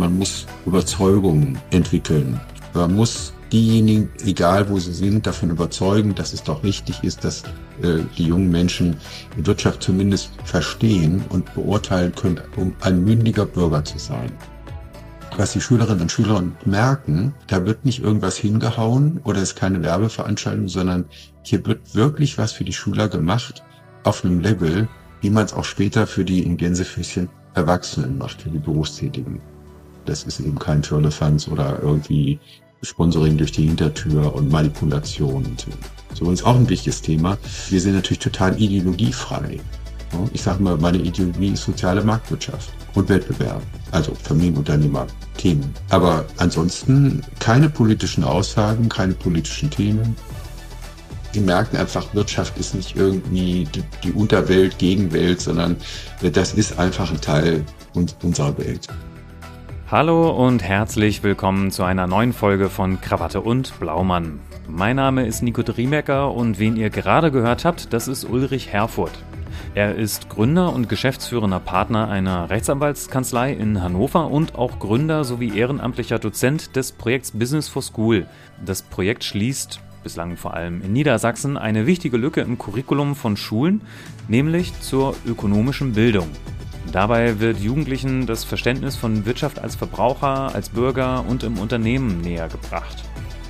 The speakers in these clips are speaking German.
man muss Überzeugungen entwickeln. Man muss diejenigen, egal wo sie sind, davon überzeugen, dass es doch richtig ist, dass äh, die jungen Menschen Wirtschaft zumindest verstehen und beurteilen können, um ein mündiger Bürger zu sein. Was die Schülerinnen und Schüler merken, da wird nicht irgendwas hingehauen oder ist keine Werbeveranstaltung, sondern hier wird wirklich was für die Schüler gemacht auf einem Level, wie man es auch später für die in Gänsefüßchen Erwachsenen macht, für die Berufstätigen. Das ist eben kein Firlefanz oder irgendwie Sponsoring durch die Hintertür und Manipulation. Und so ist auch ein wichtiges Thema. Wir sind natürlich total ideologiefrei. Ich sage mal, meine Ideologie ist soziale Marktwirtschaft und Wettbewerb, also Familienunternehmer, Themen. Aber ansonsten keine politischen Aussagen, keine politischen Themen. Die merken einfach, Wirtschaft ist nicht irgendwie die Unterwelt, Gegenwelt, sondern das ist einfach ein Teil unserer Welt. Hallo und herzlich willkommen zu einer neuen Folge von Krawatte und Blaumann. Mein Name ist Nico Driemecker und wen ihr gerade gehört habt, das ist Ulrich Herfurth. Er ist Gründer und geschäftsführender Partner einer Rechtsanwaltskanzlei in Hannover und auch Gründer sowie ehrenamtlicher Dozent des Projekts Business for School. Das Projekt schließt bislang vor allem in Niedersachsen eine wichtige Lücke im Curriculum von Schulen, nämlich zur ökonomischen Bildung. Dabei wird Jugendlichen das Verständnis von Wirtschaft als Verbraucher, als Bürger und im Unternehmen näher gebracht.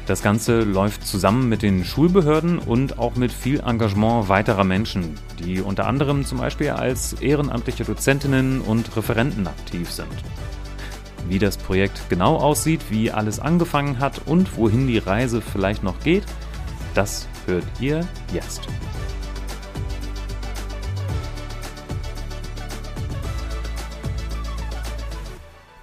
Das Ganze läuft zusammen mit den Schulbehörden und auch mit viel Engagement weiterer Menschen, die unter anderem zum Beispiel als ehrenamtliche Dozentinnen und Referenten aktiv sind. Wie das Projekt genau aussieht, wie alles angefangen hat und wohin die Reise vielleicht noch geht, das hört ihr jetzt.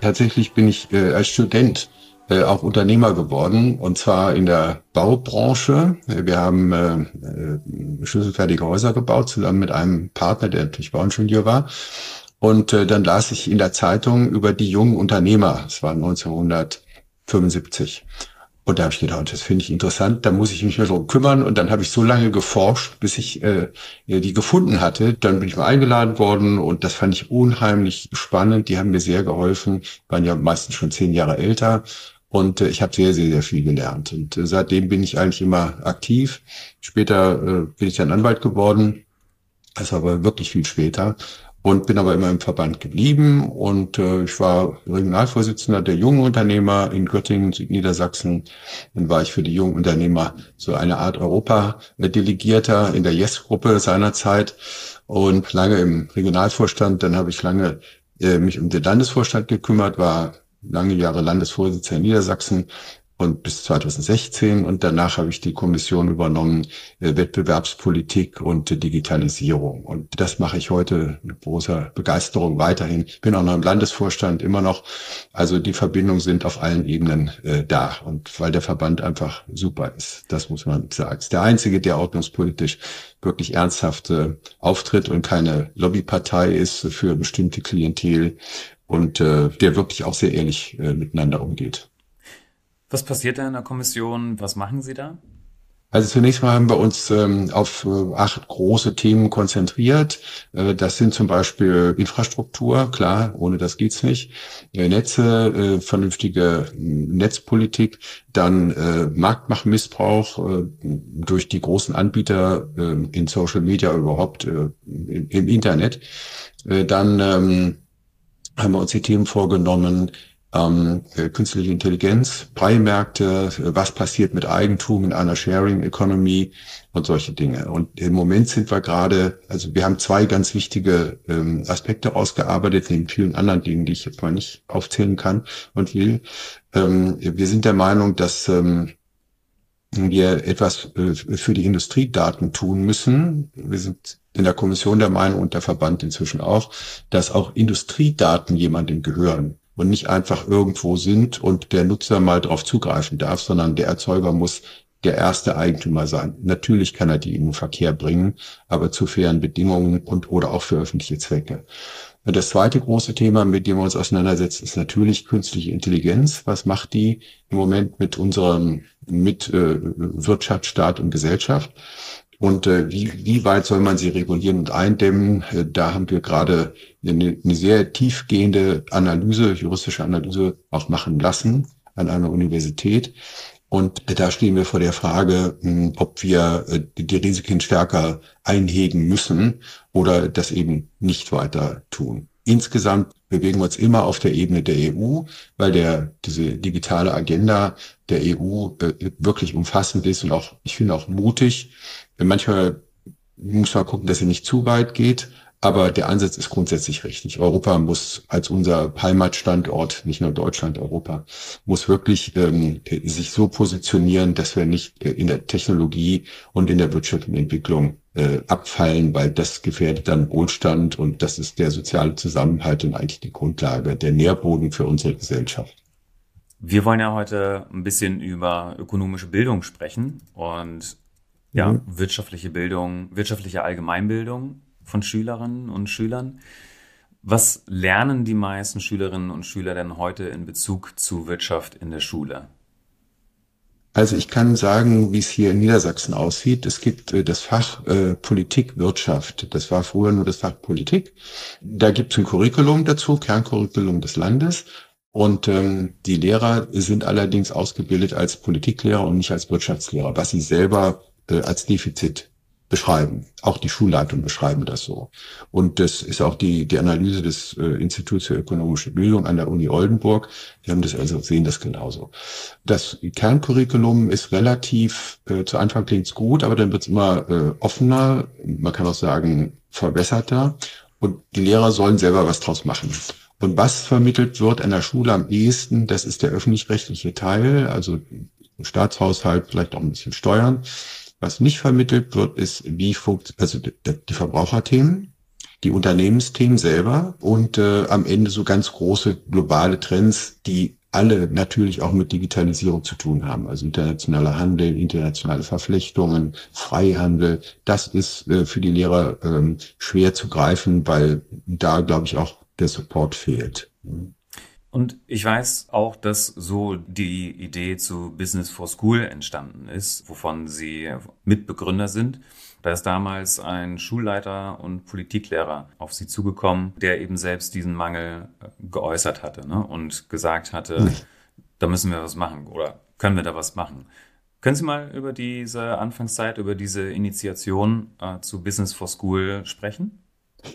Tatsächlich bin ich äh, als Student äh, auch Unternehmer geworden und zwar in der Baubranche. Wir haben äh, äh, schlüsselfertige Häuser gebaut zusammen mit einem Partner, der natürlich Bauingenieur war. Und äh, dann las ich in der Zeitung über die jungen Unternehmer. Es war 1975. Und da habe ich gedacht, das finde ich interessant, da muss ich mich mal drum kümmern. Und dann habe ich so lange geforscht, bis ich äh, die gefunden hatte. Dann bin ich mal eingeladen worden und das fand ich unheimlich spannend. Die haben mir sehr geholfen, waren ja meistens schon zehn Jahre älter. Und äh, ich habe sehr, sehr, sehr viel gelernt. Und äh, seitdem bin ich eigentlich immer aktiv. Später äh, bin ich dann Anwalt geworden. Das war aber wirklich viel später und bin aber immer im Verband geblieben und äh, ich war Regionalvorsitzender der jungen Unternehmer in Göttingen, Südniedersachsen. Dann war ich für die jungen Unternehmer so eine Art Europa-Delegierter in der Yes-Gruppe seinerzeit und lange im Regionalvorstand. Dann habe ich lange äh, mich um den Landesvorstand gekümmert, war lange Jahre Landesvorsitzender in Niedersachsen und bis 2016 und danach habe ich die Kommission übernommen äh, Wettbewerbspolitik und Digitalisierung und das mache ich heute mit großer Begeisterung weiterhin. Bin auch noch im Landesvorstand immer noch. Also die Verbindungen sind auf allen Ebenen äh, da und weil der Verband einfach super ist, das muss man sagen. Ist der einzige, der ordnungspolitisch wirklich ernsthaft äh, auftritt und keine Lobbypartei ist für bestimmte Klientel und äh, der wirklich auch sehr ehrlich äh, miteinander umgeht. Was passiert da in der Kommission? Was machen Sie da? Also zunächst mal haben wir uns ähm, auf äh, acht große Themen konzentriert. Äh, das sind zum Beispiel Infrastruktur, klar, ohne das geht's nicht. Äh, Netze, äh, vernünftige Netzpolitik, dann äh, Marktmachmissbrauch äh, durch die großen Anbieter in Social Media überhaupt im, im, Internet. dann ähm, haben wir uns die Themen vorgenommen, ähm, äh, künstliche Intelligenz, Preimärkte, äh, was passiert mit Eigentum in einer Sharing Economy und solche Dinge. Und im Moment sind wir gerade, also wir haben zwei ganz wichtige ähm, Aspekte ausgearbeitet, neben vielen anderen Dingen, die ich jetzt mal nicht aufzählen kann und will. Ähm, wir sind der Meinung, dass ähm, wir etwas äh, für die Industriedaten tun müssen. Wir sind in der Kommission der Meinung und der Verband inzwischen auch, dass auch Industriedaten jemandem gehören und nicht einfach irgendwo sind und der Nutzer mal drauf zugreifen darf, sondern der Erzeuger muss der erste Eigentümer sein. Natürlich kann er die in den Verkehr bringen, aber zu fairen Bedingungen und oder auch für öffentliche Zwecke. Das zweite große Thema, mit dem wir uns auseinandersetzen, ist natürlich künstliche Intelligenz. Was macht die im Moment mit unserem, mit äh, Wirtschaft, Staat und Gesellschaft? Und äh, wie, wie weit soll man sie regulieren und eindämmen? Äh, da haben wir gerade eine, eine sehr tiefgehende Analyse, juristische Analyse auch machen lassen an einer Universität. Und da stehen wir vor der Frage, hm, ob wir äh, die Risiken stärker einhegen müssen oder das eben nicht weiter tun. Insgesamt bewegen wir uns immer auf der Ebene der EU, weil der, diese digitale Agenda der EU äh, wirklich umfassend ist und auch, ich finde auch mutig. Manchmal muss man gucken, dass sie nicht zu weit geht, aber der Ansatz ist grundsätzlich richtig. Europa muss als unser Heimatstandort, nicht nur Deutschland, Europa, muss wirklich ähm, sich so positionieren, dass wir nicht äh, in der Technologie und in der wirtschaftlichen Entwicklung äh, abfallen, weil das gefährdet dann Wohlstand und das ist der soziale Zusammenhalt und eigentlich die Grundlage, der Nährboden für unsere Gesellschaft. Wir wollen ja heute ein bisschen über ökonomische Bildung sprechen und ja, mhm. wirtschaftliche Bildung, wirtschaftliche Allgemeinbildung von Schülerinnen und Schülern. Was lernen die meisten Schülerinnen und Schüler denn heute in Bezug zu Wirtschaft in der Schule? Also ich kann sagen, wie es hier in Niedersachsen aussieht. Es gibt äh, das Fach äh, Politik, Wirtschaft. Das war früher nur das Fach Politik. Da gibt es ein Curriculum dazu, Kerncurriculum des Landes. Und ähm, die Lehrer sind allerdings ausgebildet als Politiklehrer und nicht als Wirtschaftslehrer, was sie selber äh, als Defizit beschreiben. Auch die Schulleitung beschreiben das so. Und das ist auch die, die Analyse des äh, Instituts für ökonomische Bildung an der Uni Oldenburg. Die haben das also sehen das genauso. Das Kerncurriculum ist relativ, äh, zu Anfang klingt's gut, aber dann wird's immer äh, offener, man kann auch sagen verbesserter. Und die Lehrer sollen selber was draus machen. Und was vermittelt wird an der Schule am ehesten, das ist der öffentlich-rechtliche Teil, also Staatshaushalt, vielleicht auch ein bisschen Steuern. Was nicht vermittelt wird, ist, wie funktioniert, also die Verbraucherthemen, die Unternehmensthemen selber und äh, am Ende so ganz große globale Trends, die alle natürlich auch mit Digitalisierung zu tun haben. Also internationaler Handel, internationale Verflechtungen, Freihandel. Das ist äh, für die Lehrer ähm, schwer zu greifen, weil da, glaube ich, auch der Support fehlt. Und ich weiß auch, dass so die Idee zu Business for School entstanden ist, wovon Sie Mitbegründer sind. Da ist damals ein Schulleiter und Politiklehrer auf Sie zugekommen, der eben selbst diesen Mangel äh, geäußert hatte ne? und gesagt hatte, da müssen wir was machen oder können wir da was machen. Können Sie mal über diese Anfangszeit, über diese Initiation äh, zu Business for School sprechen?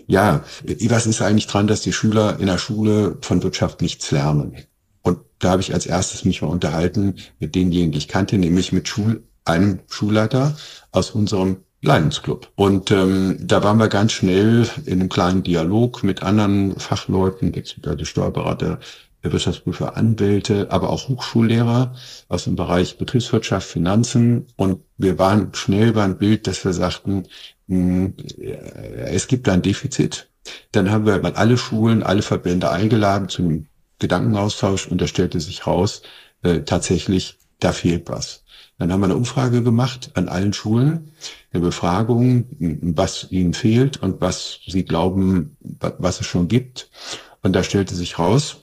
Ja, was ist eigentlich dran, dass die Schüler in der Schule von Wirtschaft nichts lernen? Und da habe ich als erstes mich mal unterhalten mit denjenigen, die ich kannte, nämlich mit Schul einem Schulleiter aus unserem Lions Club. Und ähm, da waren wir ganz schnell in einem kleinen Dialog mit anderen Fachleuten, die Steuerberater, Wirtschaftsprüfer, Anwälte, aber auch Hochschullehrer aus dem Bereich Betriebswirtschaft, Finanzen. Und wir waren schnell beim Bild, dass wir sagten, hm, es gibt ein Defizit. Dann haben wir mal alle Schulen, alle Verbände eingeladen zum Gedankenaustausch und da stellte sich raus, äh, tatsächlich, da fehlt was. Dann haben wir eine Umfrage gemacht an allen Schulen, eine Befragung, was ihnen fehlt und was sie glauben, was es schon gibt. Und da stellte sich raus,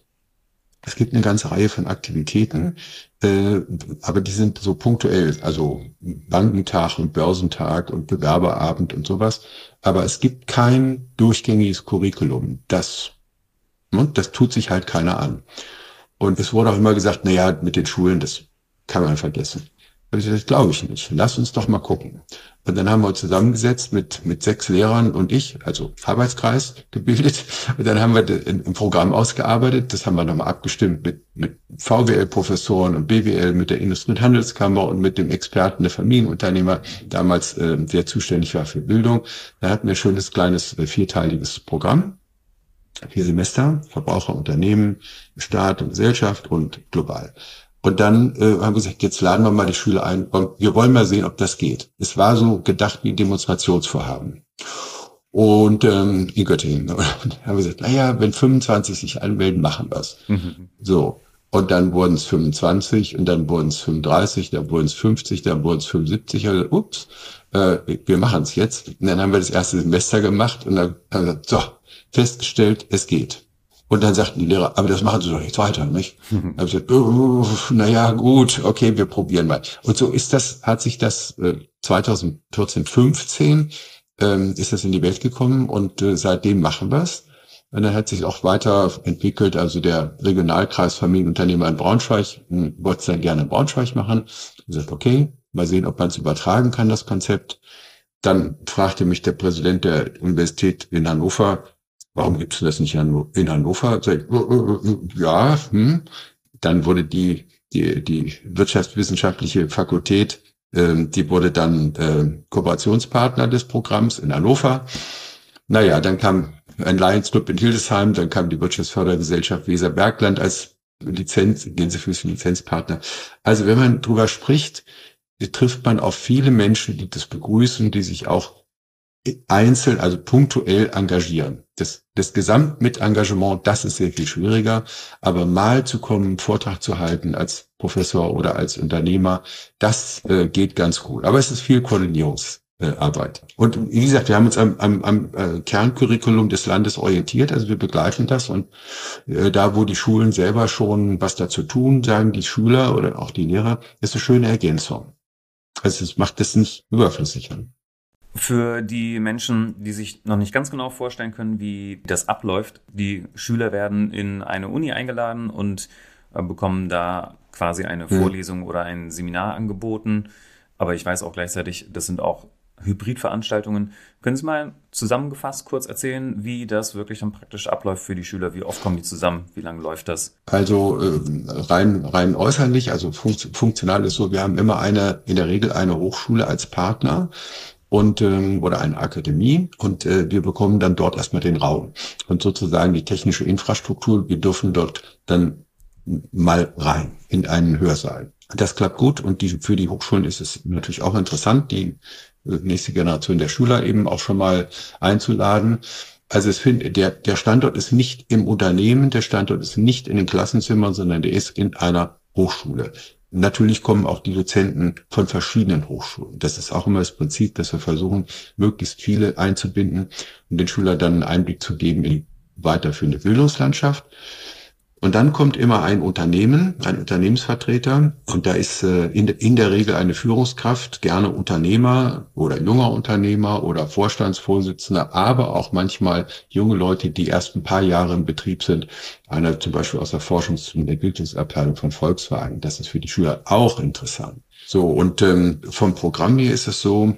es gibt eine ganze Reihe von Aktivitäten, äh, aber die sind so punktuell, also Bankentag und Börsentag und Bewerberabend und sowas. Aber es gibt kein durchgängiges Curriculum. Das, ne, das tut sich halt keiner an. Und es wurde auch immer gesagt, na ja, mit den Schulen, das kann man vergessen. Das glaube ich nicht. Lass uns doch mal gucken. Und dann haben wir zusammengesetzt mit, mit sechs Lehrern und ich, also Arbeitskreis gebildet. Und dann haben wir ein Programm ausgearbeitet. Das haben wir nochmal abgestimmt mit, mit VWL-Professoren und BWL, mit der Industrie- und Handelskammer und mit dem Experten der Familienunternehmer, damals äh, der zuständig war für Bildung. Da hatten wir ein schönes kleines äh, vierteiliges Programm. Vier Semester, Verbraucher, Unternehmen, Staat und Gesellschaft und global. Und dann äh, haben wir gesagt, jetzt laden wir mal die Schüler ein und wir wollen mal sehen, ob das geht. Es war so gedacht wie ein Demonstrationsvorhaben. Und ähm, in Göttingen. Und haben wir gesagt, naja, wenn 25 sich anmelden, machen wir's. Mhm. So. Und dann wurden es 25 und dann wurden es 35, dann wurden es 50, dann wurden es 75. Also, ups, äh, wir machen es jetzt. Und dann haben wir das erste Semester gemacht und dann haben wir gesagt, so, festgestellt, es geht. Und dann sagten die Lehrer, aber das machen Sie doch jetzt weiter, nicht? Mhm. Da ich gesagt, oh, naja, gut, okay, wir probieren mal. Und so ist das, hat sich das äh, 2014, 15 ähm, ist das in die Welt gekommen und äh, seitdem machen wir es. Und dann hat sich auch weiterentwickelt. Also der Regionalkreis Familienunternehmer in Braunschweig hm, wollte es dann gerne in Braunschweig machen. Ich gesagt, okay, mal sehen, ob man es übertragen kann, das Konzept. Dann fragte mich der Präsident der Universität in Hannover, warum gibst du das nicht in Hannover? Ich, oh, oh, oh, ja, hm. Dann wurde die, die, die wirtschaftswissenschaftliche Fakultät, äh, die wurde dann äh, Kooperationspartner des Programms in Hannover. Naja, dann kam ein Lions Club in Hildesheim, dann kam die Wirtschaftsfördergesellschaft Weser Bergland als Lizenz, Gänsefüßchen Lizenzpartner. Also wenn man drüber spricht, trifft man auf viele Menschen, die das begrüßen, die sich auch einzeln, also punktuell engagieren. Das, das Gesamtmitengagement, das ist sehr viel schwieriger, aber mal zu kommen, Vortrag zu halten als Professor oder als Unternehmer, das äh, geht ganz gut. Aber es ist viel Koordinierungs äh, Arbeit. Und wie gesagt, wir haben uns am, am, am äh, Kerncurriculum des Landes orientiert, also wir begleichen das und äh, da, wo die Schulen selber schon was dazu tun, sagen die Schüler oder auch die Lehrer, ist eine schöne Ergänzung. Also es macht das nicht überflüssig. Für die Menschen, die sich noch nicht ganz genau vorstellen können, wie das abläuft, die Schüler werden in eine Uni eingeladen und äh, bekommen da quasi eine mhm. Vorlesung oder ein Seminar angeboten. Aber ich weiß auch gleichzeitig, das sind auch Hybridveranstaltungen. Können Sie mal zusammengefasst kurz erzählen, wie das wirklich dann praktisch abläuft für die Schüler? Wie oft kommen die zusammen? Wie lange läuft das? Also äh, rein, rein äußerlich, also funktional ist so, wir haben immer eine, in der Regel eine Hochschule als Partner und ähm, oder eine Akademie und äh, wir bekommen dann dort erstmal den Raum und sozusagen die technische Infrastruktur. Wir dürfen dort dann mal rein in einen Hörsaal. Das klappt gut und die, für die Hochschulen ist es natürlich auch interessant, die nächste Generation der Schüler eben auch schon mal einzuladen. Also es find, der, der Standort ist nicht im Unternehmen, der Standort ist nicht in den Klassenzimmern, sondern der ist in einer Hochschule. Natürlich kommen auch die Dozenten von verschiedenen Hochschulen. Das ist auch immer das Prinzip, dass wir versuchen, möglichst viele einzubinden und den Schülern dann einen Einblick zu geben in die weiterführende Bildungslandschaft. Und dann kommt immer ein Unternehmen, ein Unternehmensvertreter, und da ist äh, in, in der Regel eine Führungskraft, gerne Unternehmer oder junger Unternehmer oder Vorstandsvorsitzender, aber auch manchmal junge Leute, die erst ein paar Jahre im Betrieb sind. Einer zum Beispiel aus der Forschungs- und Entwicklungsabteilung von Volkswagen. Das ist für die Schüler auch interessant. So, und ähm, vom Programm her ist es so,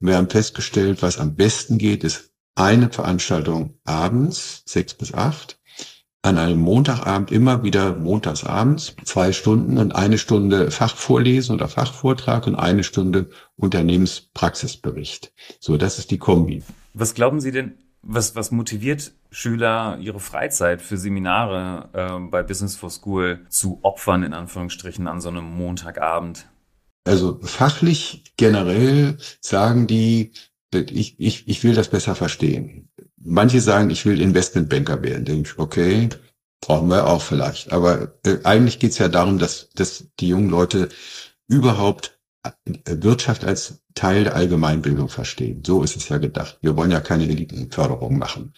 wir haben festgestellt, was am besten geht, ist eine Veranstaltung abends, sechs bis acht an einem Montagabend immer wieder montagsabends zwei Stunden und eine Stunde Fachvorlesen oder Fachvortrag und eine Stunde Unternehmenspraxisbericht. So, das ist die Kombi. Was glauben Sie denn, was, was motiviert Schüler, ihre Freizeit für Seminare äh, bei Business for School zu opfern, in Anführungsstrichen, an so einem Montagabend? Also fachlich generell sagen die, ich, ich, ich will das besser verstehen. Manche sagen, ich will Investmentbanker werden. Denke ich, okay, brauchen wir auch vielleicht. Aber äh, eigentlich geht es ja darum, dass, dass die jungen Leute überhaupt äh, Wirtschaft als Teil der Allgemeinbildung verstehen. So ist es ja gedacht. Wir wollen ja keine Elitenförderung machen.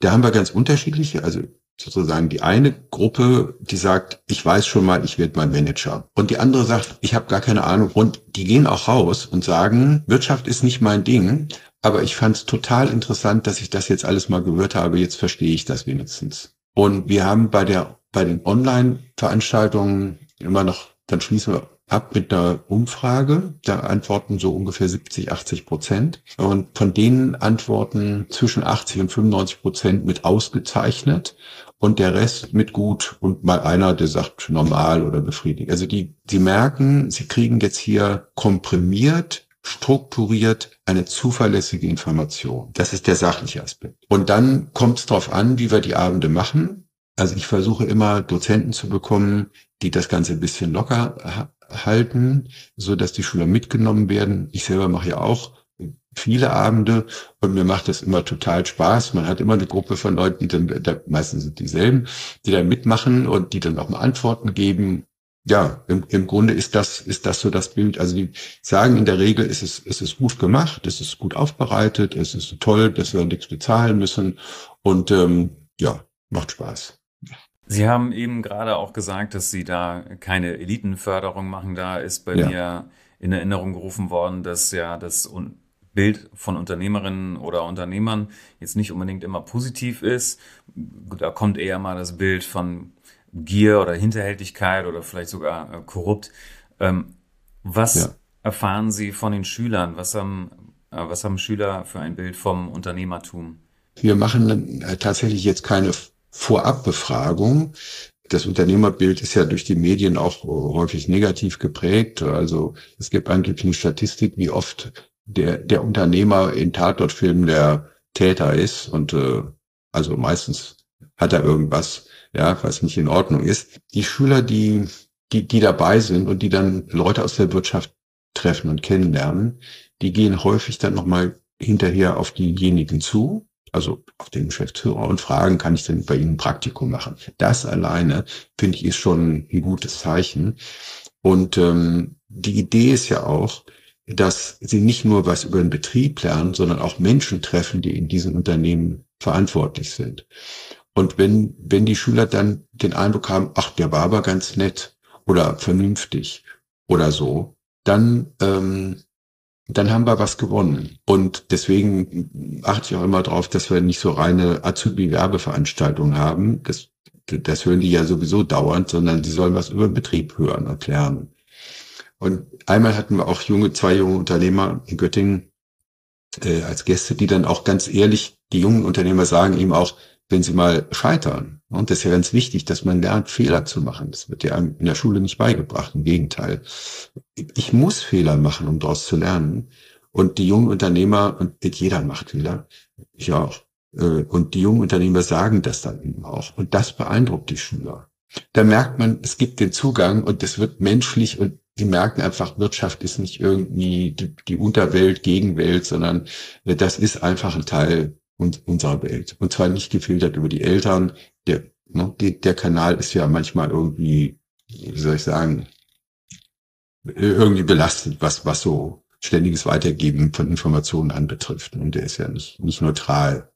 Da haben wir ganz unterschiedliche, also sozusagen die eine Gruppe, die sagt, ich weiß schon mal, ich werde mal Manager. Und die andere sagt, ich habe gar keine Ahnung. Und die gehen auch raus und sagen, Wirtschaft ist nicht mein Ding, aber ich fand es total interessant, dass ich das jetzt alles mal gehört habe. Jetzt verstehe ich das wenigstens. Und wir haben bei der, bei den Online-Veranstaltungen immer noch, dann schließen wir ab mit einer Umfrage. Da antworten so ungefähr 70, 80 Prozent. Und von denen antworten zwischen 80 und 95 Prozent mit ausgezeichnet und der Rest mit gut und mal einer, der sagt normal oder befriedigt. Also die, die merken, sie kriegen jetzt hier komprimiert strukturiert eine zuverlässige Information. Das ist der sachliche Aspekt. Und dann kommt es darauf an, wie wir die Abende machen. Also ich versuche immer Dozenten zu bekommen, die das Ganze ein bisschen locker halten, so dass die Schüler mitgenommen werden. Ich selber mache ja auch viele Abende und mir macht das immer total Spaß. Man hat immer eine Gruppe von Leuten, die dann, da, meistens sind dieselben, die dann mitmachen und die dann auch mal Antworten geben ja, im, im Grunde ist das, ist das so das Bild. Also die sagen in der Regel, es ist, es ist gut gemacht, es ist gut aufbereitet, es ist toll, dass wir nichts bezahlen müssen. Und ähm, ja, macht Spaß. Sie haben eben gerade auch gesagt, dass Sie da keine Elitenförderung machen. Da ist bei ja. mir in Erinnerung gerufen worden, dass ja das Bild von Unternehmerinnen oder Unternehmern jetzt nicht unbedingt immer positiv ist. Da kommt eher mal das Bild von Gier oder Hinterhältigkeit oder vielleicht sogar äh, korrupt. Ähm, was ja. erfahren Sie von den Schülern? Was haben, äh, was haben Schüler für ein Bild vom Unternehmertum? Wir machen äh, tatsächlich jetzt keine Vorabbefragung. Das Unternehmerbild ist ja durch die Medien auch häufig negativ geprägt. Also es gibt angeblich eine Statistik, wie oft der, der Unternehmer in Tatortfilmen der Täter ist. Und äh, also meistens hat er irgendwas, ja, was nicht in Ordnung ist. Die Schüler, die, die, die dabei sind und die dann Leute aus der Wirtschaft treffen und kennenlernen, die gehen häufig dann nochmal hinterher auf diejenigen zu also auf den Geschäftsführer und fragen, kann ich denn bei Ihnen ein Praktikum machen? Das alleine, finde ich, ist schon ein gutes Zeichen. Und ähm, die Idee ist ja auch, dass sie nicht nur was über den Betrieb lernen, sondern auch Menschen treffen, die in diesen Unternehmen verantwortlich sind. Und wenn, wenn die Schüler dann den Eindruck haben, ach, der war aber ganz nett oder vernünftig oder so, dann ähm, dann haben wir was gewonnen. Und deswegen achte ich auch immer darauf, dass wir nicht so reine Azubi-Werbeveranstaltungen haben. Das, das hören die ja sowieso dauernd, sondern die sollen was über den Betrieb hören und lernen. Und einmal hatten wir auch junge, zwei junge Unternehmer in Göttingen äh, als Gäste, die dann auch ganz ehrlich, die jungen Unternehmer sagen ihm auch, wenn sie mal scheitern. Und das ist ja ganz wichtig, dass man lernt, Fehler zu machen. Das wird ja in der Schule nicht beigebracht. Im Gegenteil. Ich muss Fehler machen, um daraus zu lernen. Und die jungen Unternehmer, und jeder macht Fehler, ich auch. Äh, und die jungen Unternehmer sagen das dann eben auch. Und das beeindruckt die Schüler. Da merkt man, es gibt den Zugang und es wird menschlich und sie merken einfach, Wirtschaft ist nicht irgendwie die, die Unterwelt, Gegenwelt, sondern das ist einfach ein Teil und unserer Welt. Und zwar nicht gefiltert über die Eltern. Der, ne, der Kanal ist ja manchmal irgendwie, wie soll ich sagen, irgendwie belastet, was, was so ständiges Weitergeben von Informationen anbetrifft. Und der ist ja nicht, nicht neutral.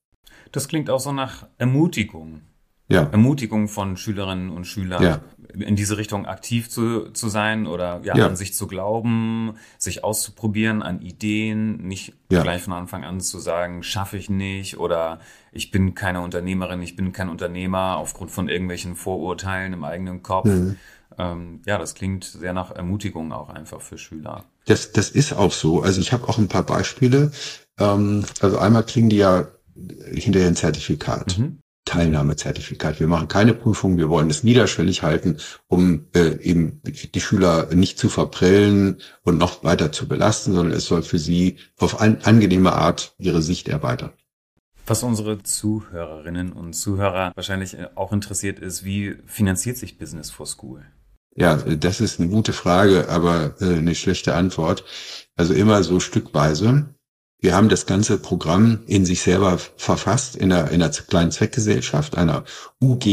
Das klingt auch so nach Ermutigung ja. Ermutigung von Schülerinnen und Schülern, ja. in diese Richtung aktiv zu, zu sein oder ja, ja, an sich zu glauben, sich auszuprobieren an Ideen, nicht gleich von Anfang an zu sagen, schaffe ich nicht oder ich bin keine Unternehmerin, ich bin kein Unternehmer aufgrund von irgendwelchen Vorurteilen im eigenen Kopf. Mhm. Ähm, ja, das klingt sehr nach Ermutigung auch einfach für Schüler. Das, das ist auch so. Also ich habe auch ein paar Beispiele. Ähm, also einmal kriegen die ja hinterher ein Zertifikat. Mhm. Teilnahmezertifikat. Wir machen keine Prüfung, wir wollen es niederschwellig halten, um äh, eben die Schüler nicht zu verprellen und noch weiter zu belasten, sondern es soll für sie auf an, angenehme Art ihre Sicht erweitern. Was unsere Zuhörerinnen und Zuhörer wahrscheinlich auch interessiert ist, wie finanziert sich Business for School? Ja, das ist eine gute Frage, aber äh, eine schlechte Antwort. Also immer so stückweise. Wir haben das ganze Programm in sich selber verfasst, in einer, in einer kleinen Zweckgesellschaft, einer UG.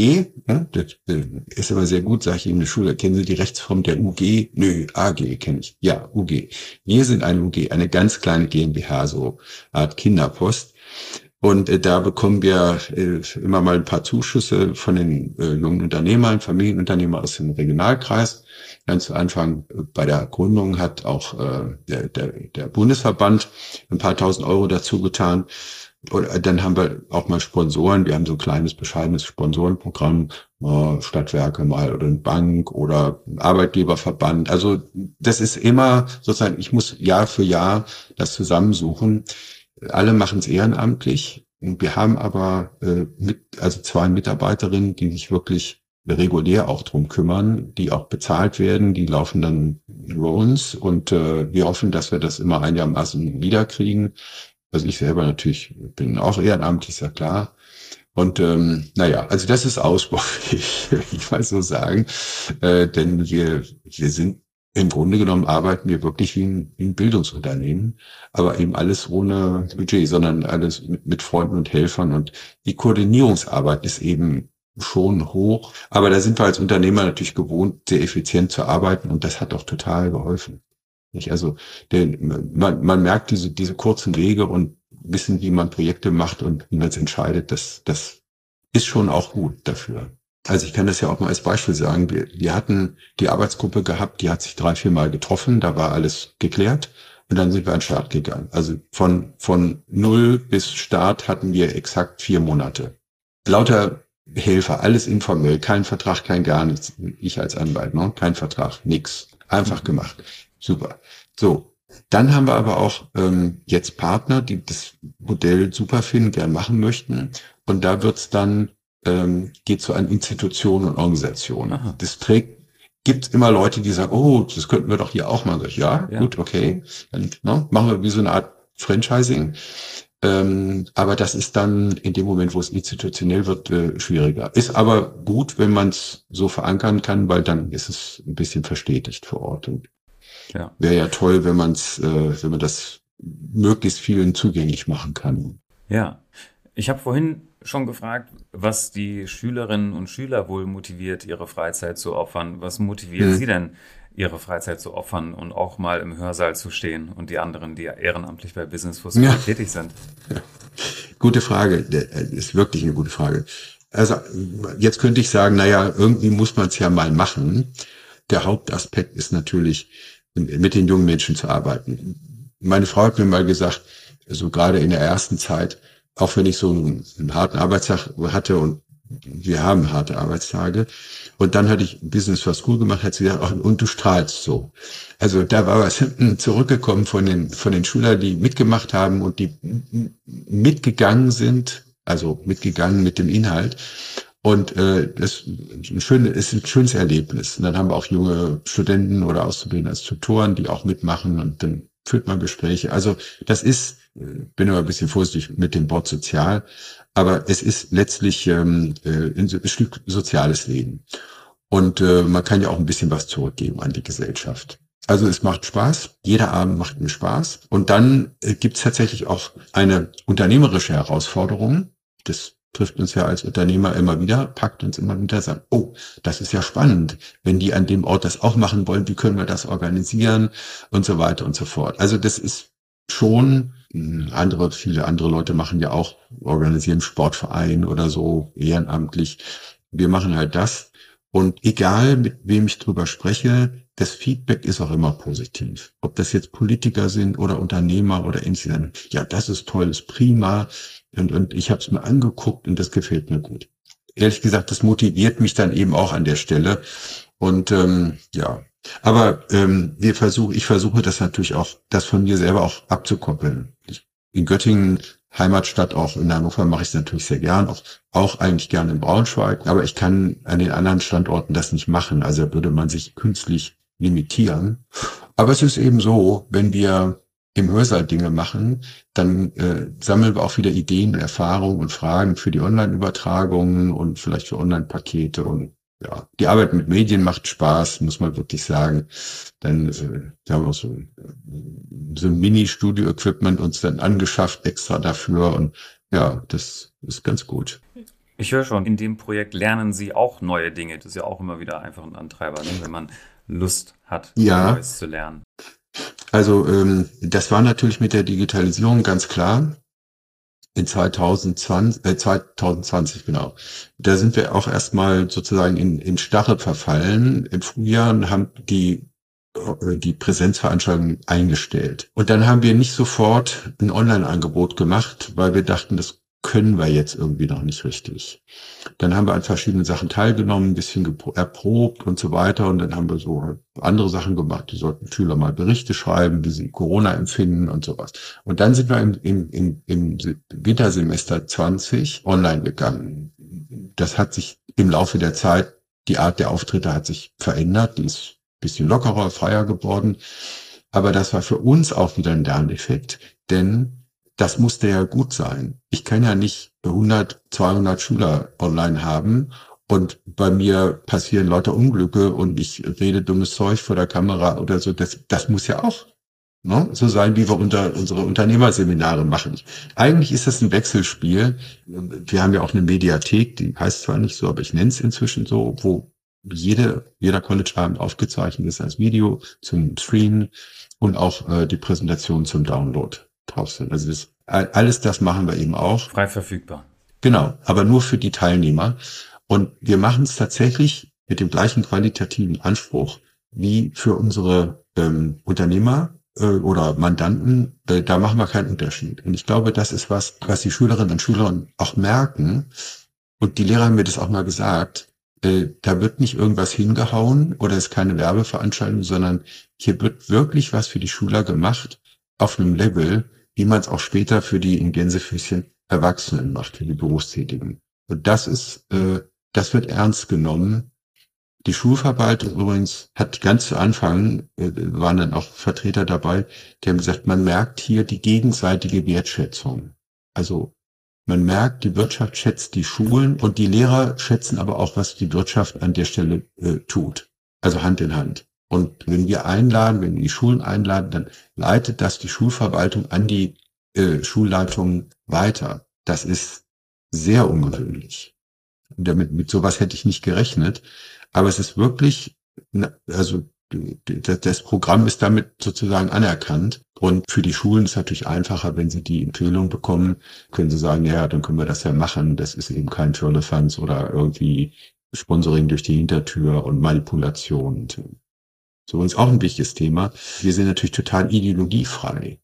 Ne? Das äh, ist aber sehr gut, sage ich in der Schule. Kennen Sie die Rechtsform der UG? Nö, AG kenne ich. Ja, UG. Wir sind eine UG, eine ganz kleine GmbH, so Art Kinderpost. Und äh, da bekommen wir äh, immer mal ein paar Zuschüsse von den jungen Unternehmern, Familienunternehmer aus dem Regionalkreis ganz zu Anfang bei der Gründung hat auch äh, der, der, der Bundesverband ein paar tausend Euro dazu getan. Und dann haben wir auch mal Sponsoren. Wir haben so ein kleines, bescheidenes Sponsorenprogramm, äh, Stadtwerke mal oder eine Bank oder ein Arbeitgeberverband. Also das ist immer sozusagen, ich muss Jahr für Jahr das zusammensuchen. Alle machen es ehrenamtlich. Wir haben aber äh, mit, also zwei Mitarbeiterinnen, die sich wirklich regulär auch drum kümmern, die auch bezahlt werden, die laufen dann Rollens und äh, wir hoffen, dass wir das immer einigermaßen wiederkriegen. Also ich selber natürlich bin auch ehrenamtlich, ist ja klar. Und ähm, naja, also das ist Ausbau, ich, mal so sagen. Äh, denn wir, wir sind im Grunde genommen arbeiten wir wirklich wie ein, wie ein Bildungsunternehmen, aber eben alles ohne Budget, sondern alles mit, mit Freunden und Helfern. Und die Koordinierungsarbeit ist eben schon hoch. Aber da sind wir als Unternehmer natürlich gewohnt, sehr effizient zu arbeiten und das hat auch total geholfen. Nicht? Also denn man, man merkt diese, diese kurzen Wege und wissen, wie man Projekte macht und wie man es entscheidet, das, das ist schon auch gut dafür. Also ich kann das ja auch mal als Beispiel sagen. Wir, wir hatten die Arbeitsgruppe gehabt, die hat sich drei, vier Mal getroffen, da war alles geklärt und dann sind wir an den Start gegangen. Also von, von null bis Start hatten wir exakt vier Monate. Lauter Helfer, alles informell, kein Vertrag, kein gar nichts. Ich als Anwalt, ne? kein Vertrag, nix. Einfach gemacht. Super. So, dann haben wir aber auch ähm, jetzt Partner, die das Modell super finden, gern machen möchten. Und da wird's dann, ähm, geht so an Institutionen und Organisationen. Aha. Das trägt, gibt immer Leute, die sagen, oh, das könnten wir doch hier auch mal. Ja, ja. gut, okay. Dann ne, machen wir wie so eine Art Franchising. Ähm, aber das ist dann in dem Moment, wo es institutionell wird, äh, schwieriger. Ist aber gut, wenn man es so verankern kann, weil dann ist es ein bisschen verstetigt vor Ort. Und ja. wäre ja toll, wenn man es, äh, wenn man das möglichst vielen zugänglich machen kann. Ja, ich habe vorhin schon gefragt, was die Schülerinnen und Schüler wohl motiviert, ihre Freizeit zu opfern. Was motiviert hm. sie denn, ihre Freizeit zu opfern und auch mal im Hörsaal zu stehen und die anderen, die ehrenamtlich bei Business for School ja. tätig sind? Gute Frage, ist wirklich eine gute Frage. Also jetzt könnte ich sagen, naja, irgendwie muss man es ja mal machen. Der Hauptaspekt ist natürlich, mit den jungen Menschen zu arbeiten. Meine Frau hat mir mal gesagt, so gerade in der ersten Zeit, auch wenn ich so einen, einen harten Arbeitstag hatte und wir haben harte Arbeitstage. Und dann hatte ich Business for School gemacht, hat sie gesagt, und du strahlst so. Also da war was zurückgekommen von den, von den Schülern, die mitgemacht haben und die mitgegangen sind, also mitgegangen mit dem Inhalt. Und äh, das ist ein, schön, ist ein schönes Erlebnis. Und dann haben wir auch junge Studenten oder Auszubildende als Tutoren, die auch mitmachen und dann führt man Gespräche. Also das ist, bin immer ein bisschen vorsichtig mit dem Wort sozial, aber es ist letztlich ähm, äh, ein Stück soziales Leben. Und äh, man kann ja auch ein bisschen was zurückgeben an die Gesellschaft. Also es macht Spaß, jeder Abend macht mir Spaß. Und dann äh, gibt es tatsächlich auch eine unternehmerische Herausforderung. Das trifft uns ja als Unternehmer immer wieder, packt uns immer wieder, sagt, oh, das ist ja spannend. Wenn die an dem Ort das auch machen wollen, wie können wir das organisieren und so weiter und so fort. Also das ist schon andere, viele andere Leute machen ja auch, organisieren Sportverein oder so ehrenamtlich. Wir machen halt das. Und egal, mit wem ich drüber spreche, das Feedback ist auch immer positiv. Ob das jetzt Politiker sind oder Unternehmer oder Incident. Ja, das ist toll, ist prima. Und, und ich habe es mir angeguckt und das gefällt mir gut. Ehrlich gesagt, das motiviert mich dann eben auch an der Stelle. Und ähm, ja, aber ähm, wir versuchen, ich versuche das natürlich auch, das von mir selber auch abzukoppeln. Ich, in Göttingen, Heimatstadt, auch in Hannover mache ich es natürlich sehr gern, auch, auch eigentlich gerne in Braunschweig, aber ich kann an den anderen Standorten das nicht machen. Also würde man sich künstlich limitieren. Aber es ist eben so, wenn wir im Hörsaal Dinge machen, dann äh, sammeln wir auch wieder Ideen, Erfahrungen und Fragen für die Online-Übertragungen und vielleicht für Online-Pakete und ja, die Arbeit mit Medien macht Spaß, muss man wirklich sagen. Dann äh, wir haben auch so, so ein Mini-Studio-Equipment uns dann angeschafft extra dafür und ja, das ist ganz gut. Ich höre schon, in dem Projekt lernen Sie auch neue Dinge. Das ist ja auch immer wieder einfach ein Antreiber, ne? wenn man Lust hat, ja. Neues zu lernen. Also ähm, das war natürlich mit der Digitalisierung ganz klar in 2020, äh, 2020 genau. Da sind wir auch erstmal sozusagen in, in Starre verfallen. Im Frühjahr haben die äh, die Präsenzveranstaltung eingestellt. Und dann haben wir nicht sofort ein Online-Angebot gemacht, weil wir dachten, das können wir jetzt irgendwie noch nicht richtig. Dann haben wir an verschiedenen Sachen teilgenommen, ein bisschen erprobt und so weiter. Und dann haben wir so andere Sachen gemacht. Die sollten Schüler mal Berichte schreiben, wie sie Corona empfinden und sowas. Und dann sind wir im, im, im, im Wintersemester 20 online gegangen. Das hat sich im Laufe der Zeit, die Art der Auftritte hat sich verändert. Die ist ein bisschen lockerer, freier geworden. Aber das war für uns auch wieder ein Lerneffekt, denn das musste ja gut sein. Ich kann ja nicht 100, 200 Schüler online haben und bei mir passieren lauter Unglücke und ich rede dummes Zeug vor der Kamera oder so. Das, das muss ja auch ne, so sein, wie wir unter unsere Unternehmerseminare machen. Eigentlich ist das ein Wechselspiel. Wir haben ja auch eine Mediathek, die heißt zwar nicht so, aber ich nenne es inzwischen so, wo jede, jeder College-Abend aufgezeichnet ist als Video zum Streamen und auch äh, die Präsentation zum Download drauf sind. Also das, alles das machen wir eben auch. Frei verfügbar. Genau, aber nur für die Teilnehmer. Und wir machen es tatsächlich mit dem gleichen qualitativen Anspruch wie für unsere ähm, Unternehmer äh, oder Mandanten. Äh, da machen wir keinen Unterschied. Und ich glaube, das ist was, was die Schülerinnen und Schüler auch merken. Und die Lehrer haben mir das auch mal gesagt. Äh, da wird nicht irgendwas hingehauen oder ist keine Werbeveranstaltung, sondern hier wird wirklich was für die Schüler gemacht auf einem Level, wie man es auch später für die in Gänsefüßchen Erwachsenen macht, für die Berufstätigen. Und das ist, äh, das wird ernst genommen. Die Schulverwaltung übrigens hat ganz zu Anfang, äh, waren dann auch Vertreter dabei, die haben gesagt, man merkt hier die gegenseitige Wertschätzung. Also man merkt, die Wirtschaft schätzt die Schulen und die Lehrer schätzen aber auch, was die Wirtschaft an der Stelle äh, tut. Also Hand in Hand. Und wenn wir einladen, wenn wir die Schulen einladen, dann leitet das die Schulverwaltung an die äh, Schulleitungen weiter. Das ist sehr ungewöhnlich. Und damit, mit sowas hätte ich nicht gerechnet. Aber es ist wirklich, also das Programm ist damit sozusagen anerkannt. Und für die Schulen ist es natürlich einfacher, wenn sie die Empfehlung bekommen, können sie sagen, ja, dann können wir das ja machen. Das ist eben kein Firlefanz oder irgendwie Sponsoring durch die Hintertür und Manipulation. So ist auch ein wichtiges Thema. Wir sind natürlich total ideologiefrei.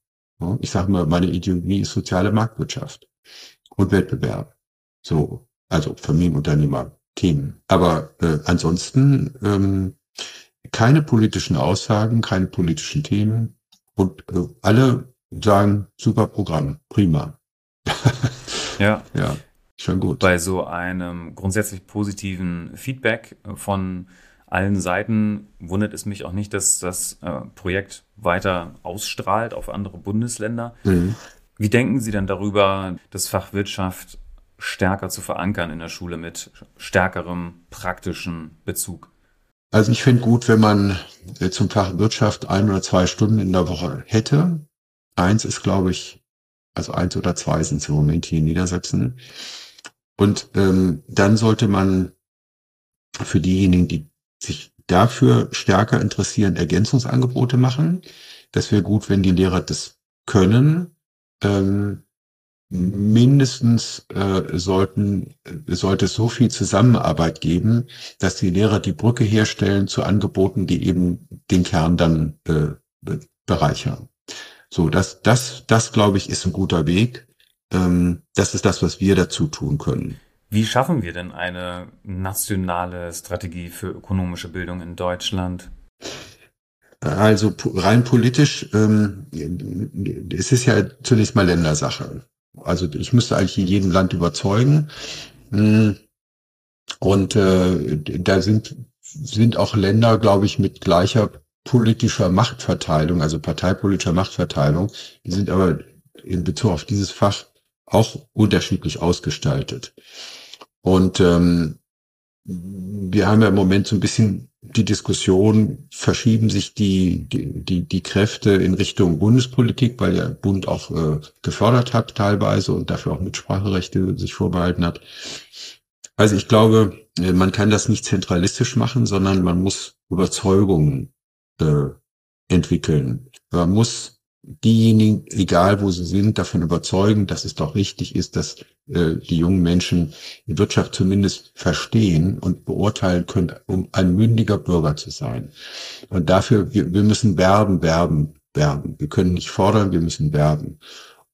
Ich sage mal, meine Ideologie ist soziale Marktwirtschaft und Wettbewerb. So, also Familienunternehmer, Themen. Aber äh, ansonsten ähm, keine politischen Aussagen, keine politischen Themen und äh, alle sagen, super Programm, prima. ja. Ja, schon gut. Bei so einem grundsätzlich positiven Feedback von allen Seiten wundert es mich auch nicht, dass das äh, Projekt weiter ausstrahlt auf andere Bundesländer. Mhm. Wie denken Sie denn darüber, das Fach Wirtschaft stärker zu verankern in der Schule mit stärkerem praktischen Bezug? Also ich finde gut, wenn man äh, zum Fach Wirtschaft ein oder zwei Stunden in der Woche hätte. Eins ist, glaube ich, also eins oder zwei sind es im Moment hier in Niedersachsen. Und ähm, dann sollte man für diejenigen, die sich dafür stärker interessieren, Ergänzungsangebote machen. Das wäre gut, wenn die Lehrer das können. Ähm, mindestens äh, sollten, sollte es so viel Zusammenarbeit geben, dass die Lehrer die Brücke herstellen zu Angeboten, die eben den Kern dann äh, bereichern. So, das, das, das glaube ich, ist ein guter Weg. Ähm, das ist das, was wir dazu tun können. Wie schaffen wir denn eine nationale Strategie für ökonomische Bildung in Deutschland? Also rein politisch, ähm, es ist ja zunächst mal Ländersache. Also ich müsste eigentlich in jedem Land überzeugen. Hm. Und äh, da sind, sind auch Länder, glaube ich, mit gleicher politischer Machtverteilung, also parteipolitischer Machtverteilung, die sind aber in Bezug auf dieses Fach auch unterschiedlich ausgestaltet. Und ähm, wir haben ja im Moment so ein bisschen die Diskussion, verschieben sich die, die, die, die Kräfte in Richtung Bundespolitik, weil der Bund auch äh, gefördert hat teilweise und dafür auch Mitspracherechte sich vorbehalten hat. Also ich glaube, äh, man kann das nicht zentralistisch machen, sondern man muss Überzeugungen äh, entwickeln. Man muss diejenigen, egal wo sie sind, davon überzeugen, dass es doch richtig ist, dass äh, die jungen Menschen die Wirtschaft zumindest verstehen und beurteilen können, um ein mündiger Bürger zu sein. Und dafür, wir, wir müssen werben, werben, werben. Wir können nicht fordern, wir müssen werben.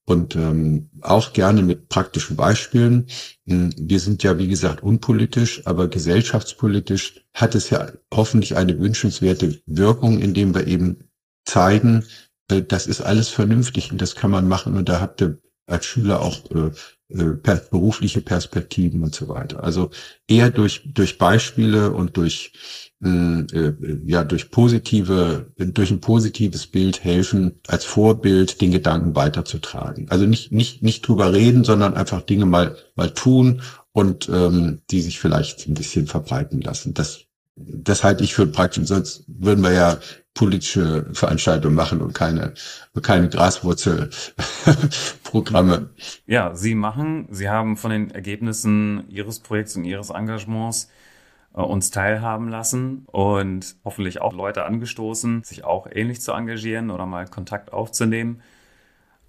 Und ähm, auch gerne mit praktischen Beispielen. Hm, wir sind ja, wie gesagt, unpolitisch, aber gesellschaftspolitisch hat es ja hoffentlich eine wünschenswerte Wirkung, indem wir eben zeigen, das ist alles vernünftig und das kann man machen und da habt ihr als Schüler auch äh, äh, berufliche Perspektiven und so weiter. Also eher durch durch Beispiele und durch äh, ja durch positive durch ein positives Bild helfen als Vorbild den Gedanken weiterzutragen. Also nicht nicht nicht drüber reden, sondern einfach Dinge mal mal tun und ähm, die sich vielleicht ein bisschen verbreiten lassen. Das das halte ich für praktisch, sonst würden wir ja politische Veranstaltungen machen und keine, keine Graswurzelprogramme. Ja, Sie machen, Sie haben von den Ergebnissen Ihres Projekts und Ihres Engagements äh, uns teilhaben lassen und hoffentlich auch Leute angestoßen, sich auch ähnlich zu engagieren oder mal Kontakt aufzunehmen.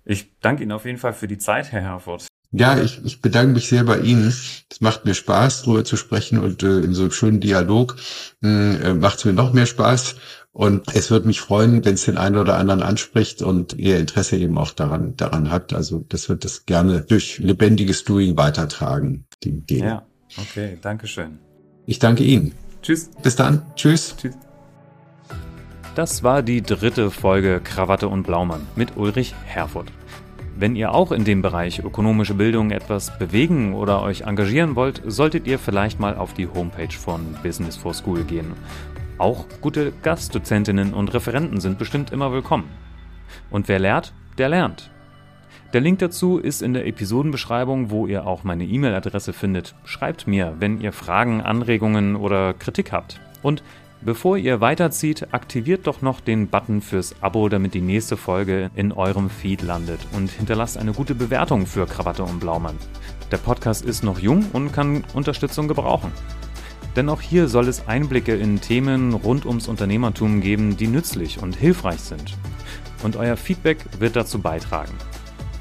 Ich danke Ihnen auf jeden Fall für die Zeit, Herr Herford. Ja, ich, ich bedanke mich sehr bei Ihnen. Es macht mir Spaß, darüber zu sprechen und äh, in so einem schönen Dialog äh, macht es mir noch mehr Spaß. Und es würde mich freuen, wenn es den einen oder anderen anspricht und ihr Interesse eben auch daran, daran hat. Also das wird das gerne durch lebendiges Doing weitertragen, die Idee. Ja, okay, danke schön. Ich danke Ihnen. Tschüss. Bis dann. Tschüss. Tschüss. Das war die dritte Folge Krawatte und Blaumann mit Ulrich Herfurth. Wenn ihr auch in dem Bereich ökonomische Bildung etwas bewegen oder euch engagieren wollt, solltet ihr vielleicht mal auf die Homepage von Business for School gehen. Auch gute Gastdozentinnen und Referenten sind bestimmt immer willkommen. Und wer lehrt, der lernt. Der Link dazu ist in der Episodenbeschreibung, wo ihr auch meine E-Mail-Adresse findet. Schreibt mir, wenn ihr Fragen, Anregungen oder Kritik habt. Und Bevor ihr weiterzieht, aktiviert doch noch den Button fürs Abo, damit die nächste Folge in eurem Feed landet und hinterlasst eine gute Bewertung für Krawatte und Blaumann. Der Podcast ist noch jung und kann Unterstützung gebrauchen. Denn auch hier soll es Einblicke in Themen rund ums Unternehmertum geben, die nützlich und hilfreich sind. Und euer Feedback wird dazu beitragen.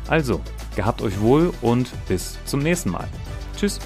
Also, gehabt euch wohl und bis zum nächsten Mal. Tschüss.